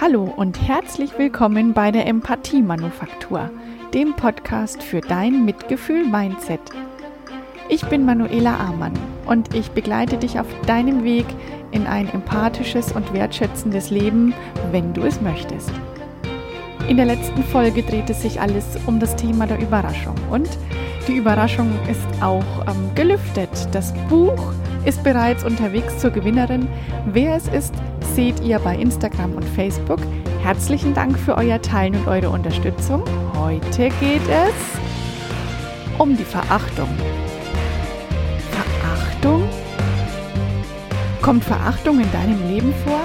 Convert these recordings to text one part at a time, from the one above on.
Hallo und herzlich willkommen bei der Empathie Manufaktur, dem Podcast für dein Mitgefühl-Mindset. Ich bin Manuela Amann und ich begleite dich auf deinem Weg in ein empathisches und wertschätzendes Leben, wenn du es möchtest. In der letzten Folge dreht es sich alles um das Thema der Überraschung und die Überraschung ist auch ähm, gelüftet. Das Buch ist bereits unterwegs zur Gewinnerin. Wer es ist, seht ihr bei Instagram und Facebook. Herzlichen Dank für euer Teilen und eure Unterstützung. Heute geht es um die Verachtung. Verachtung? Kommt Verachtung in deinem Leben vor?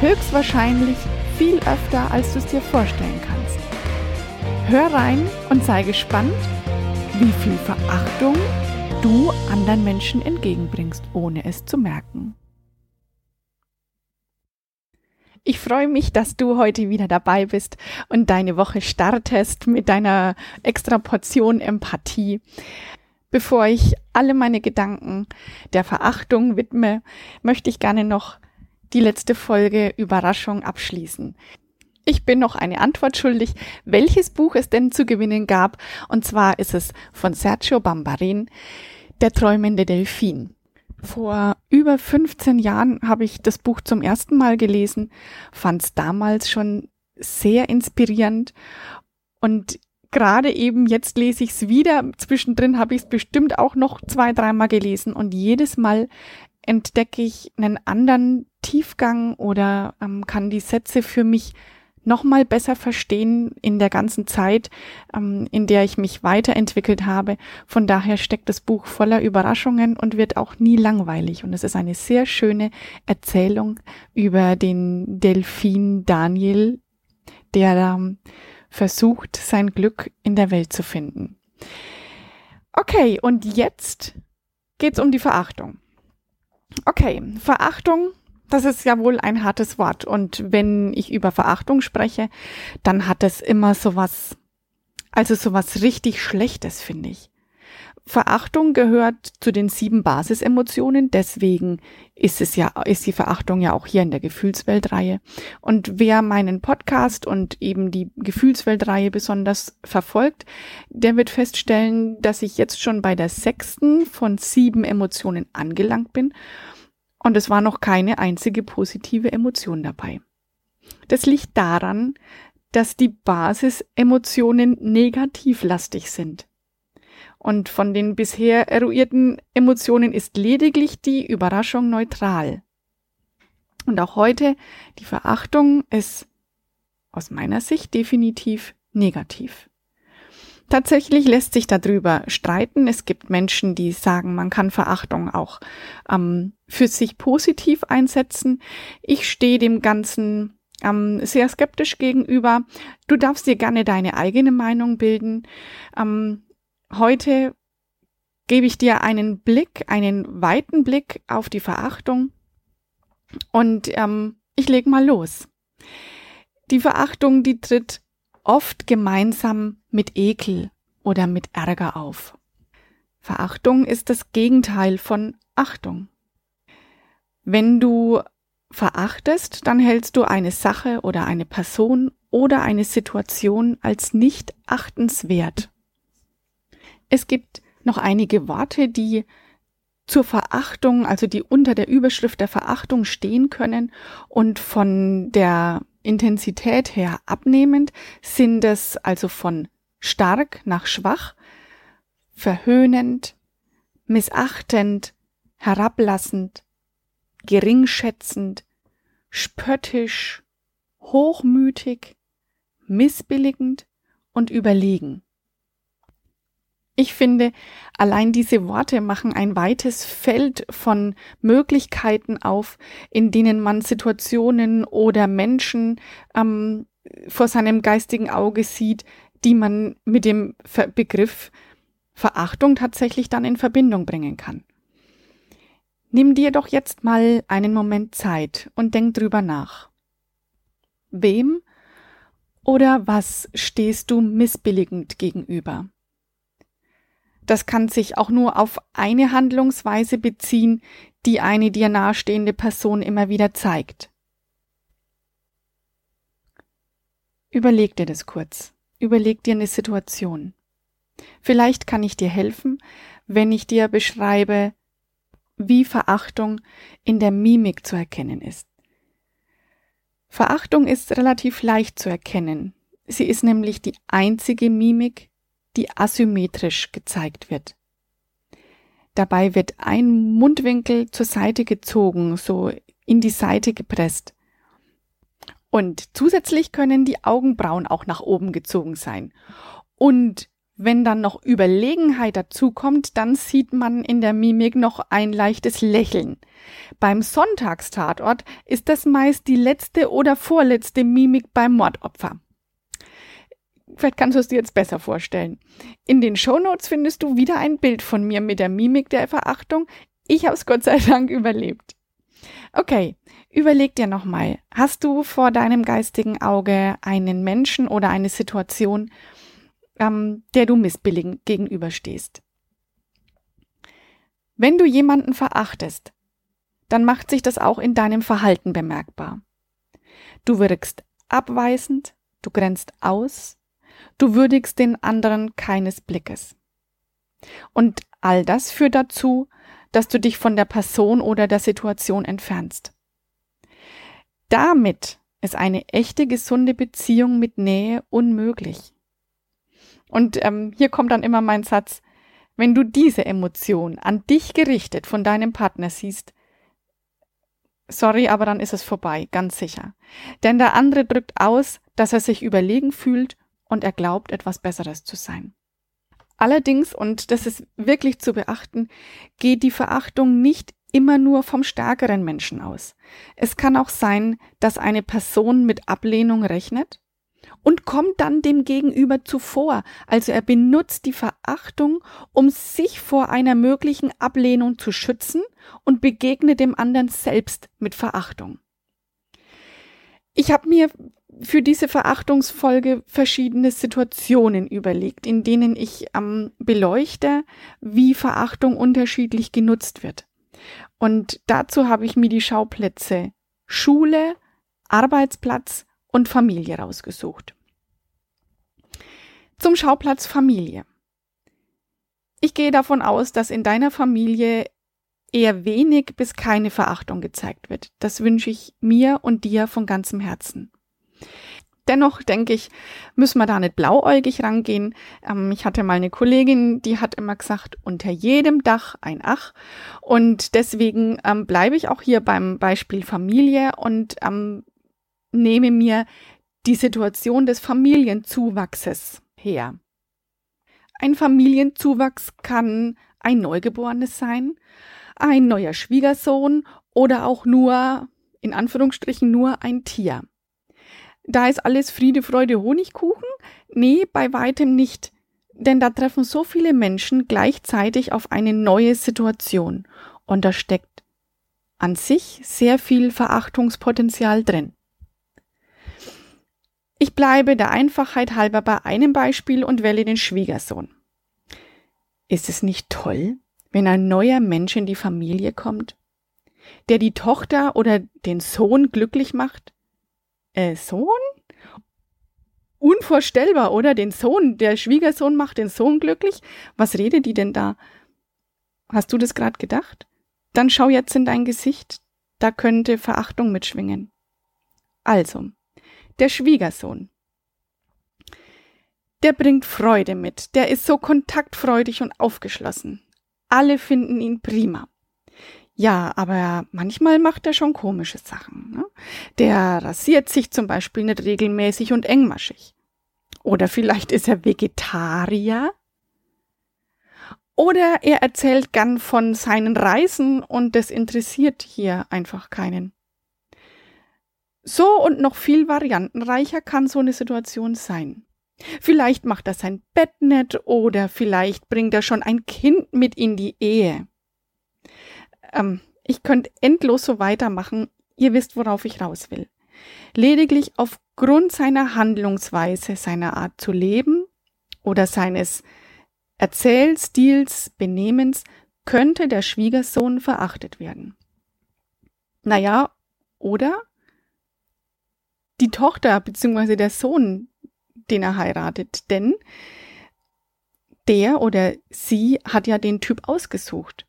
Höchstwahrscheinlich viel öfter, als du es dir vorstellen kannst. Hör rein und sei gespannt, wie viel Verachtung du anderen Menschen entgegenbringst, ohne es zu merken. Ich freue mich, dass du heute wieder dabei bist und deine Woche startest mit deiner extra Portion Empathie. Bevor ich alle meine Gedanken der Verachtung widme, möchte ich gerne noch die letzte Folge Überraschung abschließen. Ich bin noch eine Antwort schuldig, welches Buch es denn zu gewinnen gab. Und zwar ist es von Sergio Bambarin, Der träumende Delfin. Vor über 15 Jahren habe ich das Buch zum ersten Mal gelesen, fand es damals schon sehr inspirierend und gerade eben jetzt lese ich es wieder. Zwischendrin habe ich es bestimmt auch noch zwei, dreimal gelesen und jedes Mal entdecke ich einen anderen Tiefgang oder ähm, kann die Sätze für mich nochmal besser verstehen in der ganzen Zeit, ähm, in der ich mich weiterentwickelt habe. Von daher steckt das Buch voller Überraschungen und wird auch nie langweilig. Und es ist eine sehr schöne Erzählung über den Delfin Daniel, der ähm, versucht, sein Glück in der Welt zu finden. Okay, und jetzt geht's um die Verachtung. Okay, Verachtung das ist ja wohl ein hartes Wort. Und wenn ich über Verachtung spreche, dann hat es immer sowas, also sowas richtig Schlechtes, finde ich. Verachtung gehört zu den sieben Basisemotionen, deswegen ist es ja, ist die Verachtung ja auch hier in der Gefühlsweltreihe. Und wer meinen Podcast und eben die Gefühlsweltreihe besonders verfolgt, der wird feststellen, dass ich jetzt schon bei der sechsten von sieben Emotionen angelangt bin und es war noch keine einzige positive Emotion dabei. Das liegt daran, dass die Basisemotionen negativlastig sind. Und von den bisher eruierten Emotionen ist lediglich die Überraschung neutral. Und auch heute, die Verachtung ist aus meiner Sicht definitiv negativ. Tatsächlich lässt sich darüber streiten. Es gibt Menschen, die sagen, man kann Verachtung auch ähm, für sich positiv einsetzen. Ich stehe dem Ganzen ähm, sehr skeptisch gegenüber. Du darfst dir gerne deine eigene Meinung bilden. Ähm, heute gebe ich dir einen Blick, einen weiten Blick auf die Verachtung und ähm, ich leg mal los. Die Verachtung, die tritt oft gemeinsam mit Ekel oder mit Ärger auf. Verachtung ist das Gegenteil von Achtung. Wenn du verachtest, dann hältst du eine Sache oder eine Person oder eine Situation als nicht achtenswert. Es gibt noch einige Worte, die zur Verachtung, also die unter der Überschrift der Verachtung stehen können und von der Intensität her abnehmend sind es also von stark nach schwach, verhöhnend, missachtend, herablassend, geringschätzend, spöttisch, hochmütig, missbilligend und überlegen. Ich finde, allein diese Worte machen ein weites Feld von Möglichkeiten auf, in denen man Situationen oder Menschen ähm, vor seinem geistigen Auge sieht, die man mit dem Begriff Verachtung tatsächlich dann in Verbindung bringen kann. Nimm dir doch jetzt mal einen Moment Zeit und denk drüber nach. Wem oder was stehst du missbilligend gegenüber? Das kann sich auch nur auf eine Handlungsweise beziehen, die eine dir nahestehende Person immer wieder zeigt. Überleg dir das kurz. Überleg dir eine Situation. Vielleicht kann ich dir helfen, wenn ich dir beschreibe, wie Verachtung in der Mimik zu erkennen ist. Verachtung ist relativ leicht zu erkennen. Sie ist nämlich die einzige Mimik, die asymmetrisch gezeigt wird. Dabei wird ein Mundwinkel zur Seite gezogen, so in die Seite gepresst. Und zusätzlich können die Augenbrauen auch nach oben gezogen sein. Und wenn dann noch Überlegenheit dazukommt, dann sieht man in der Mimik noch ein leichtes Lächeln. Beim Sonntagstatort ist das meist die letzte oder vorletzte Mimik beim Mordopfer. Vielleicht kannst du es dir jetzt besser vorstellen. In den Shownotes findest du wieder ein Bild von mir mit der Mimik der Verachtung. Ich habe es Gott sei Dank überlebt. Okay, überleg dir nochmal. Hast du vor deinem geistigen Auge einen Menschen oder eine Situation, ähm, der du missbilligend gegenüberstehst? Wenn du jemanden verachtest, dann macht sich das auch in deinem Verhalten bemerkbar. Du wirkst abweisend, du grenzt aus, Du würdigst den anderen keines Blickes. Und all das führt dazu, dass du dich von der Person oder der Situation entfernst. Damit ist eine echte gesunde Beziehung mit Nähe unmöglich. Und ähm, hier kommt dann immer mein Satz, wenn du diese Emotion an dich gerichtet von deinem Partner siehst, sorry, aber dann ist es vorbei, ganz sicher. Denn der andere drückt aus, dass er sich überlegen fühlt und er glaubt, etwas Besseres zu sein. Allerdings, und das ist wirklich zu beachten, geht die Verachtung nicht immer nur vom stärkeren Menschen aus. Es kann auch sein, dass eine Person mit Ablehnung rechnet und kommt dann dem Gegenüber zuvor. Also er benutzt die Verachtung, um sich vor einer möglichen Ablehnung zu schützen und begegnet dem anderen selbst mit Verachtung. Ich habe mir für diese Verachtungsfolge verschiedene Situationen überlegt, in denen ich ähm, beleuchte, wie Verachtung unterschiedlich genutzt wird. Und dazu habe ich mir die Schauplätze Schule, Arbeitsplatz und Familie rausgesucht. Zum Schauplatz Familie. Ich gehe davon aus, dass in deiner Familie eher wenig bis keine Verachtung gezeigt wird. Das wünsche ich mir und dir von ganzem Herzen. Dennoch denke ich, müssen wir da nicht blauäugig rangehen. Ähm, ich hatte mal eine Kollegin, die hat immer gesagt, unter jedem Dach ein Ach. Und deswegen ähm, bleibe ich auch hier beim Beispiel Familie und ähm, nehme mir die Situation des Familienzuwachses her. Ein Familienzuwachs kann ein Neugeborenes sein, ein neuer Schwiegersohn oder auch nur, in Anführungsstrichen, nur ein Tier. Da ist alles Friede, Freude, Honigkuchen? Nee, bei weitem nicht. Denn da treffen so viele Menschen gleichzeitig auf eine neue Situation. Und da steckt an sich sehr viel Verachtungspotenzial drin. Ich bleibe der Einfachheit halber bei einem Beispiel und wähle den Schwiegersohn. Ist es nicht toll, wenn ein neuer Mensch in die Familie kommt, der die Tochter oder den Sohn glücklich macht? Äh, Sohn? Unvorstellbar, oder? Den Sohn, der Schwiegersohn macht den Sohn glücklich? Was redet die denn da? Hast du das gerade gedacht? Dann schau jetzt in dein Gesicht, da könnte Verachtung mitschwingen. Also, der Schwiegersohn. Der bringt Freude mit, der ist so kontaktfreudig und aufgeschlossen. Alle finden ihn prima. Ja, aber manchmal macht er schon komische Sachen. Ne? Der rasiert sich zum Beispiel nicht regelmäßig und engmaschig. Oder vielleicht ist er Vegetarier. Oder er erzählt gern von seinen Reisen und das interessiert hier einfach keinen. So und noch viel variantenreicher kann so eine Situation sein. Vielleicht macht er sein Bett nicht oder vielleicht bringt er schon ein Kind mit in die Ehe. Ähm, ich könnte endlos so weitermachen. Ihr wisst, worauf ich raus will. Lediglich aufgrund seiner Handlungsweise, seiner Art zu leben oder seines Erzählstils, Benehmens könnte der Schwiegersohn verachtet werden. Naja, oder die Tochter bzw. der Sohn, den er heiratet, denn der oder sie hat ja den Typ ausgesucht.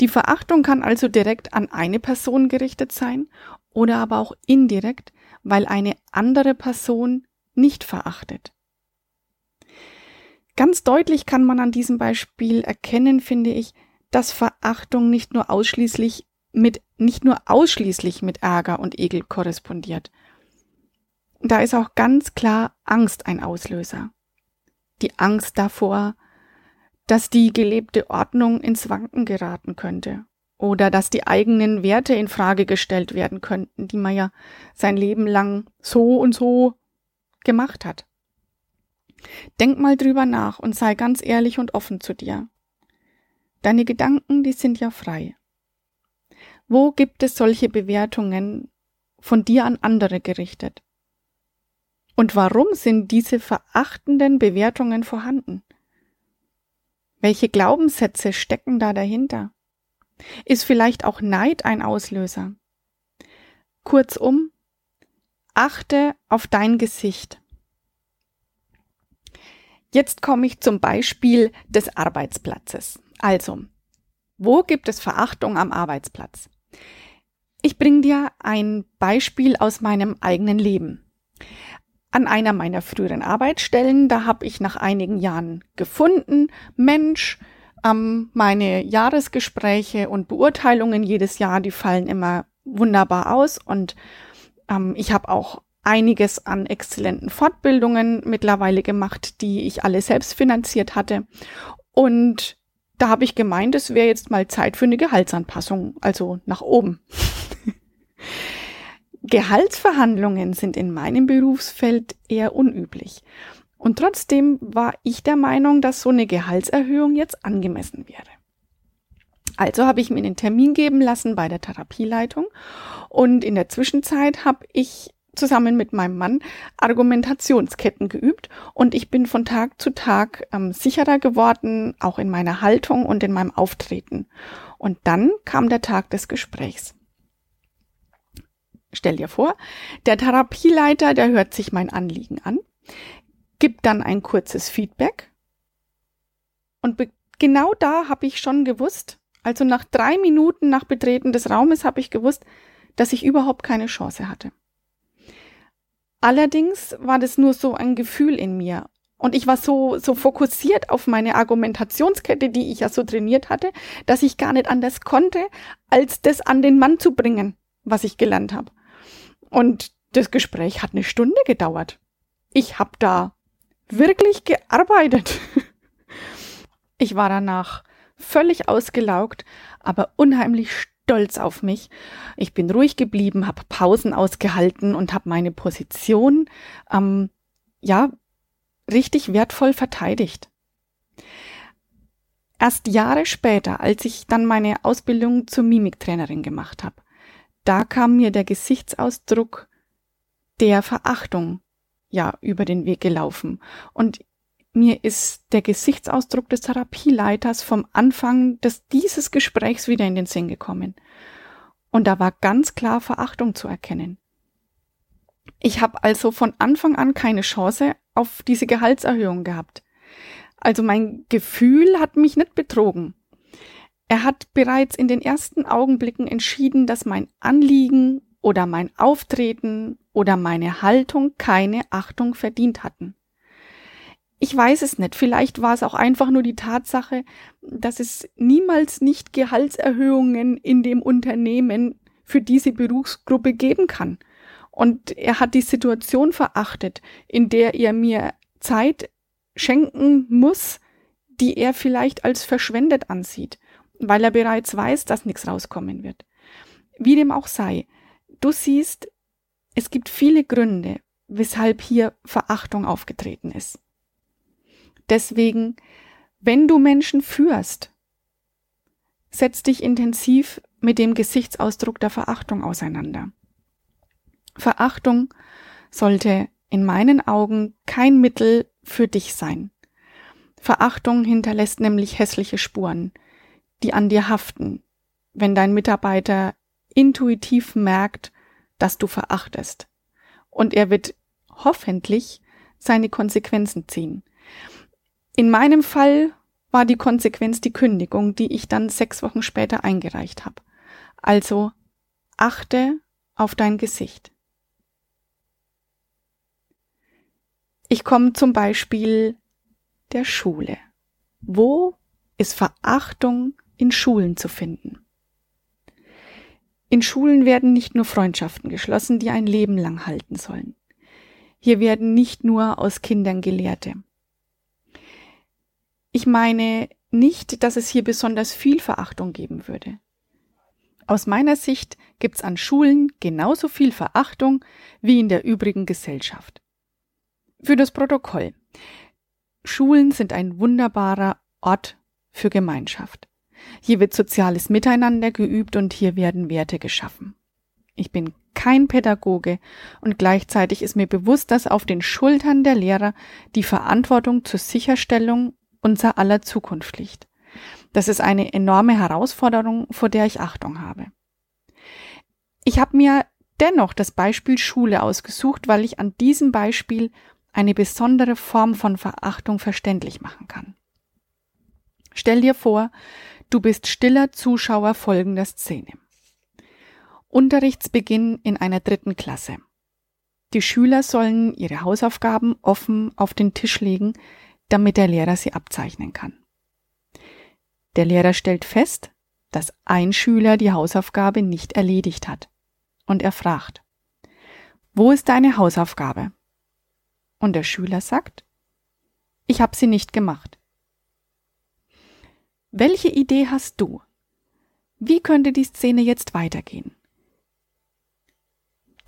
Die Verachtung kann also direkt an eine Person gerichtet sein oder aber auch indirekt, weil eine andere Person nicht verachtet. Ganz deutlich kann man an diesem Beispiel erkennen, finde ich, dass Verachtung nicht nur ausschließlich mit, nicht nur ausschließlich mit Ärger und Ekel korrespondiert. Da ist auch ganz klar Angst ein Auslöser. Die Angst davor, dass die gelebte Ordnung ins Wanken geraten könnte oder dass die eigenen Werte in Frage gestellt werden könnten, die man ja sein Leben lang so und so gemacht hat. Denk mal drüber nach und sei ganz ehrlich und offen zu dir. Deine Gedanken, die sind ja frei. Wo gibt es solche Bewertungen von dir an andere gerichtet? Und warum sind diese verachtenden Bewertungen vorhanden? Welche Glaubenssätze stecken da dahinter? Ist vielleicht auch Neid ein Auslöser? Kurzum, achte auf dein Gesicht. Jetzt komme ich zum Beispiel des Arbeitsplatzes. Also, wo gibt es Verachtung am Arbeitsplatz? Ich bringe dir ein Beispiel aus meinem eigenen Leben. An einer meiner früheren Arbeitsstellen, da habe ich nach einigen Jahren gefunden, Mensch, ähm, meine Jahresgespräche und Beurteilungen jedes Jahr, die fallen immer wunderbar aus und ähm, ich habe auch einiges an exzellenten Fortbildungen mittlerweile gemacht, die ich alle selbst finanziert hatte. Und da habe ich gemeint, es wäre jetzt mal Zeit für eine Gehaltsanpassung, also nach oben. Gehaltsverhandlungen sind in meinem Berufsfeld eher unüblich. Und trotzdem war ich der Meinung, dass so eine Gehaltserhöhung jetzt angemessen wäre. Also habe ich mir den Termin geben lassen bei der Therapieleitung und in der Zwischenzeit habe ich zusammen mit meinem Mann Argumentationsketten geübt und ich bin von Tag zu Tag ähm, sicherer geworden, auch in meiner Haltung und in meinem Auftreten. Und dann kam der Tag des Gesprächs. Stell dir vor, der Therapieleiter, der hört sich mein Anliegen an, gibt dann ein kurzes Feedback und genau da habe ich schon gewusst, also nach drei Minuten nach Betreten des Raumes habe ich gewusst, dass ich überhaupt keine Chance hatte. Allerdings war das nur so ein Gefühl in mir. Und ich war so, so fokussiert auf meine Argumentationskette, die ich ja so trainiert hatte, dass ich gar nicht anders konnte, als das an den Mann zu bringen, was ich gelernt habe. Und das Gespräch hat eine Stunde gedauert. Ich habe da wirklich gearbeitet. Ich war danach völlig ausgelaugt, aber unheimlich stolz auf mich. Ich bin ruhig geblieben, habe Pausen ausgehalten und habe meine Position ähm, ja richtig wertvoll verteidigt. Erst Jahre später, als ich dann meine Ausbildung zur Mimiktrainerin gemacht habe, da kam mir der Gesichtsausdruck der Verachtung ja über den Weg gelaufen. Und mir ist der Gesichtsausdruck des Therapieleiters vom Anfang des, dieses Gesprächs wieder in den Sinn gekommen. Und da war ganz klar Verachtung zu erkennen. Ich habe also von Anfang an keine Chance auf diese Gehaltserhöhung gehabt. Also mein Gefühl hat mich nicht betrogen. Er hat bereits in den ersten Augenblicken entschieden, dass mein Anliegen oder mein Auftreten oder meine Haltung keine Achtung verdient hatten. Ich weiß es nicht. Vielleicht war es auch einfach nur die Tatsache, dass es niemals nicht Gehaltserhöhungen in dem Unternehmen für diese Berufsgruppe geben kann. Und er hat die Situation verachtet, in der er mir Zeit schenken muss, die er vielleicht als verschwendet ansieht, weil er bereits weiß, dass nichts rauskommen wird. Wie dem auch sei, du siehst, es gibt viele Gründe, weshalb hier Verachtung aufgetreten ist. Deswegen, wenn du Menschen führst, setz dich intensiv mit dem Gesichtsausdruck der Verachtung auseinander. Verachtung sollte in meinen Augen kein Mittel für dich sein. Verachtung hinterlässt nämlich hässliche Spuren, die an dir haften, wenn dein Mitarbeiter intuitiv merkt, dass du verachtest und er wird hoffentlich seine Konsequenzen ziehen. In meinem Fall war die Konsequenz die Kündigung, die ich dann sechs Wochen später eingereicht habe. Also achte auf dein Gesicht. Ich komme zum Beispiel der Schule. Wo ist Verachtung in Schulen zu finden? In Schulen werden nicht nur Freundschaften geschlossen, die ein Leben lang halten sollen. Hier werden nicht nur aus Kindern Gelehrte. Ich meine nicht, dass es hier besonders viel Verachtung geben würde. Aus meiner Sicht gibt's an Schulen genauso viel Verachtung wie in der übrigen Gesellschaft. Für das Protokoll. Schulen sind ein wunderbarer Ort für Gemeinschaft. Hier wird soziales Miteinander geübt und hier werden Werte geschaffen. Ich bin kein Pädagoge und gleichzeitig ist mir bewusst, dass auf den Schultern der Lehrer die Verantwortung zur Sicherstellung unser aller Zukunft liegt. Das ist eine enorme Herausforderung, vor der ich Achtung habe. Ich habe mir dennoch das Beispiel Schule ausgesucht, weil ich an diesem Beispiel eine besondere Form von Verachtung verständlich machen kann. Stell dir vor, du bist stiller Zuschauer folgender Szene. Unterrichtsbeginn in einer dritten Klasse. Die Schüler sollen ihre Hausaufgaben offen auf den Tisch legen, damit der Lehrer sie abzeichnen kann. Der Lehrer stellt fest, dass ein Schüler die Hausaufgabe nicht erledigt hat. Und er fragt, wo ist deine Hausaufgabe? Und der Schüler sagt, ich habe sie nicht gemacht. Welche Idee hast du? Wie könnte die Szene jetzt weitergehen?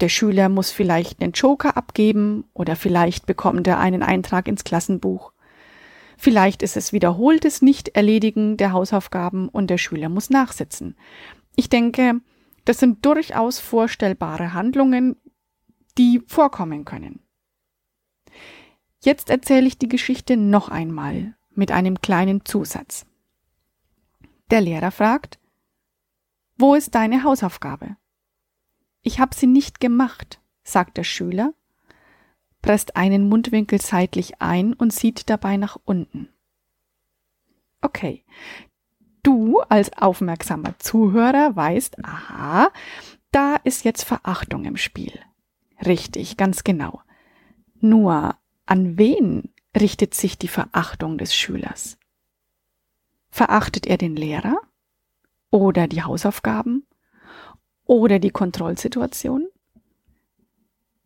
Der Schüler muss vielleicht einen Joker abgeben oder vielleicht bekommt er einen Eintrag ins Klassenbuch. Vielleicht ist es wiederholtes Nicht-Erledigen der Hausaufgaben und der Schüler muss nachsitzen. Ich denke, das sind durchaus vorstellbare Handlungen, die vorkommen können. Jetzt erzähle ich die Geschichte noch einmal mit einem kleinen Zusatz. Der Lehrer fragt, wo ist deine Hausaufgabe? Ich habe sie nicht gemacht, sagt der Schüler, presst einen Mundwinkel seitlich ein und sieht dabei nach unten. Okay. Du als aufmerksamer Zuhörer weißt, aha, da ist jetzt Verachtung im Spiel. Richtig, ganz genau. Nur an wen richtet sich die Verachtung des Schülers? Verachtet er den Lehrer? Oder die Hausaufgaben? Oder die Kontrollsituation?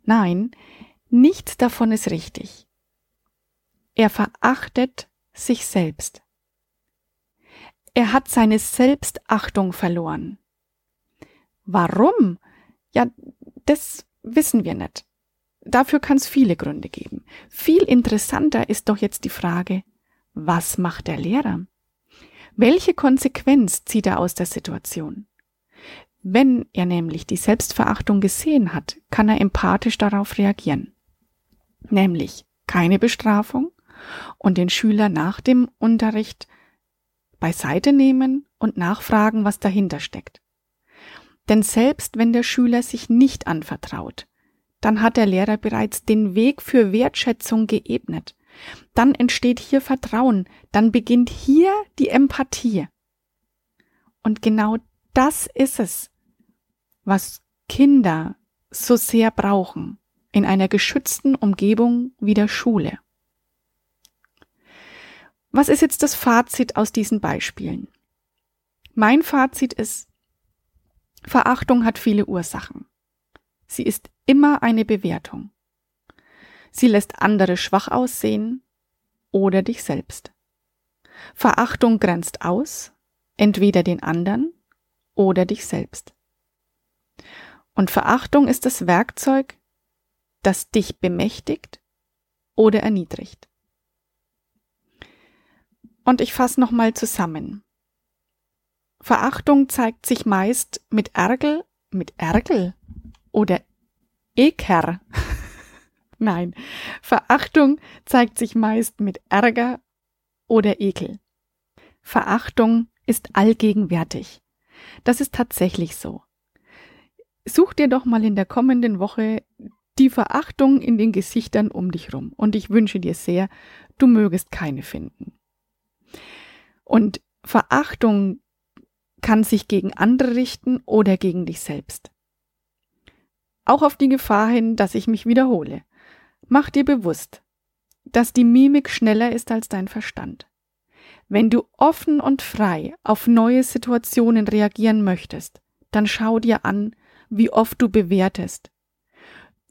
Nein, nichts davon ist richtig. Er verachtet sich selbst. Er hat seine Selbstachtung verloren. Warum? Ja, das wissen wir nicht. Dafür kann es viele Gründe geben. Viel interessanter ist doch jetzt die Frage, was macht der Lehrer? Welche Konsequenz zieht er aus der Situation? Wenn er nämlich die Selbstverachtung gesehen hat, kann er empathisch darauf reagieren. Nämlich keine Bestrafung und den Schüler nach dem Unterricht beiseite nehmen und nachfragen, was dahinter steckt. Denn selbst wenn der Schüler sich nicht anvertraut, dann hat der Lehrer bereits den Weg für Wertschätzung geebnet. Dann entsteht hier Vertrauen, dann beginnt hier die Empathie. Und genau das ist es, was Kinder so sehr brauchen in einer geschützten Umgebung wie der Schule. Was ist jetzt das Fazit aus diesen Beispielen? Mein Fazit ist, Verachtung hat viele Ursachen. Sie ist immer eine Bewertung. Sie lässt andere schwach aussehen oder dich selbst. Verachtung grenzt aus, entweder den anderen oder dich selbst. Und Verachtung ist das Werkzeug, das dich bemächtigt oder erniedrigt. Und ich fasse nochmal zusammen. Verachtung zeigt sich meist mit Ärgel, mit Ärgel oder Eker. Nein, Verachtung zeigt sich meist mit Ärger oder Ekel. Verachtung ist allgegenwärtig. Das ist tatsächlich so. Such dir doch mal in der kommenden Woche die Verachtung in den Gesichtern um dich rum. Und ich wünsche dir sehr, du mögest keine finden. Und Verachtung kann sich gegen andere richten oder gegen dich selbst. Auch auf die Gefahr hin, dass ich mich wiederhole. Mach dir bewusst, dass die Mimik schneller ist als dein Verstand. Wenn du offen und frei auf neue Situationen reagieren möchtest, dann schau dir an, wie oft du bewertest.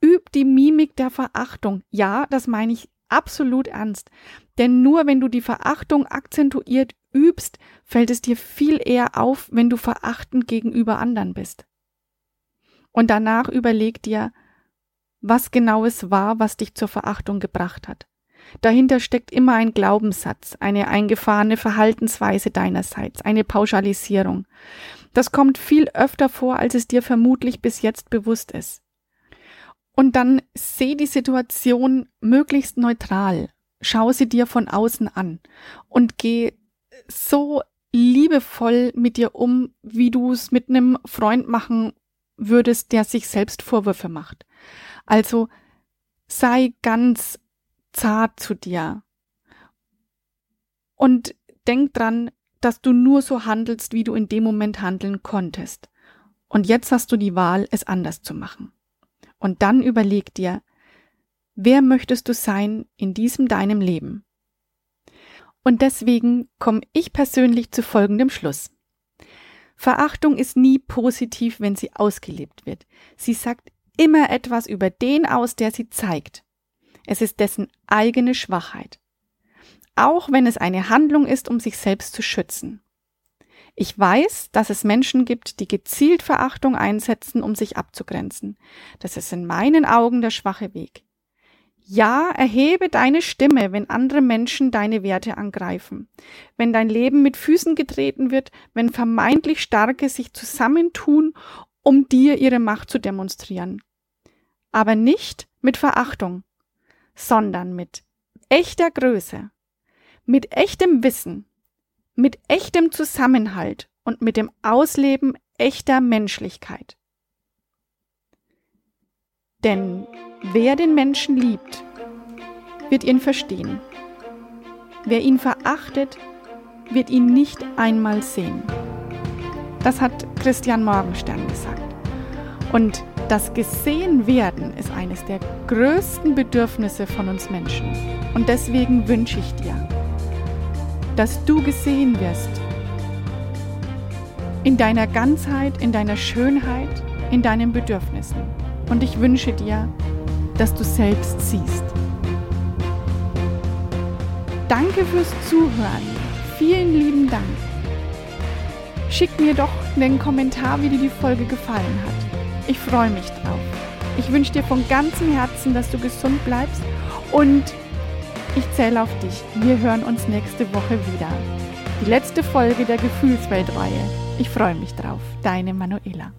Üb die Mimik der Verachtung. Ja, das meine ich absolut ernst. Denn nur wenn du die Verachtung akzentuiert übst, fällt es dir viel eher auf, wenn du verachtend gegenüber anderen bist. Und danach überleg dir, was genau es war, was dich zur Verachtung gebracht hat. Dahinter steckt immer ein Glaubenssatz, eine eingefahrene Verhaltensweise deinerseits, eine Pauschalisierung. Das kommt viel öfter vor, als es dir vermutlich bis jetzt bewusst ist. Und dann seh die Situation möglichst neutral. Schau sie dir von außen an und geh so liebevoll mit dir um, wie du es mit einem Freund machen würdest, der sich selbst Vorwürfe macht. Also sei ganz zart zu dir. Und denk dran, dass du nur so handelst, wie du in dem Moment handeln konntest. Und jetzt hast du die Wahl, es anders zu machen. Und dann überleg dir, wer möchtest du sein in diesem deinem Leben? Und deswegen komme ich persönlich zu folgendem Schluss. Verachtung ist nie positiv, wenn sie ausgelebt wird. Sie sagt immer etwas über den aus, der sie zeigt. Es ist dessen eigene Schwachheit. Auch wenn es eine Handlung ist, um sich selbst zu schützen. Ich weiß, dass es Menschen gibt, die gezielt Verachtung einsetzen, um sich abzugrenzen. Das ist in meinen Augen der schwache Weg. Ja, erhebe deine Stimme, wenn andere Menschen deine Werte angreifen, wenn dein Leben mit Füßen getreten wird, wenn vermeintlich Starke sich zusammentun, um dir ihre Macht zu demonstrieren. Aber nicht mit Verachtung, sondern mit echter Größe, mit echtem Wissen, mit echtem Zusammenhalt und mit dem Ausleben echter Menschlichkeit. Denn wer den Menschen liebt, wird ihn verstehen. Wer ihn verachtet, wird ihn nicht einmal sehen. Das hat Christian Morgenstern gesagt. Und das Gesehenwerden ist eines der größten Bedürfnisse von uns Menschen. Und deswegen wünsche ich dir, dass du gesehen wirst. In deiner Ganzheit, in deiner Schönheit, in deinen Bedürfnissen. Und ich wünsche dir, dass du selbst siehst. Danke fürs Zuhören. Vielen lieben Dank. Schick mir doch einen Kommentar, wie dir die Folge gefallen hat. Ich freue mich drauf. Ich wünsche dir von ganzem Herzen, dass du gesund bleibst und ich zähle auf dich. Wir hören uns nächste Woche wieder. Die letzte Folge der Gefühlsweltreihe. Ich freue mich drauf. Deine Manuela.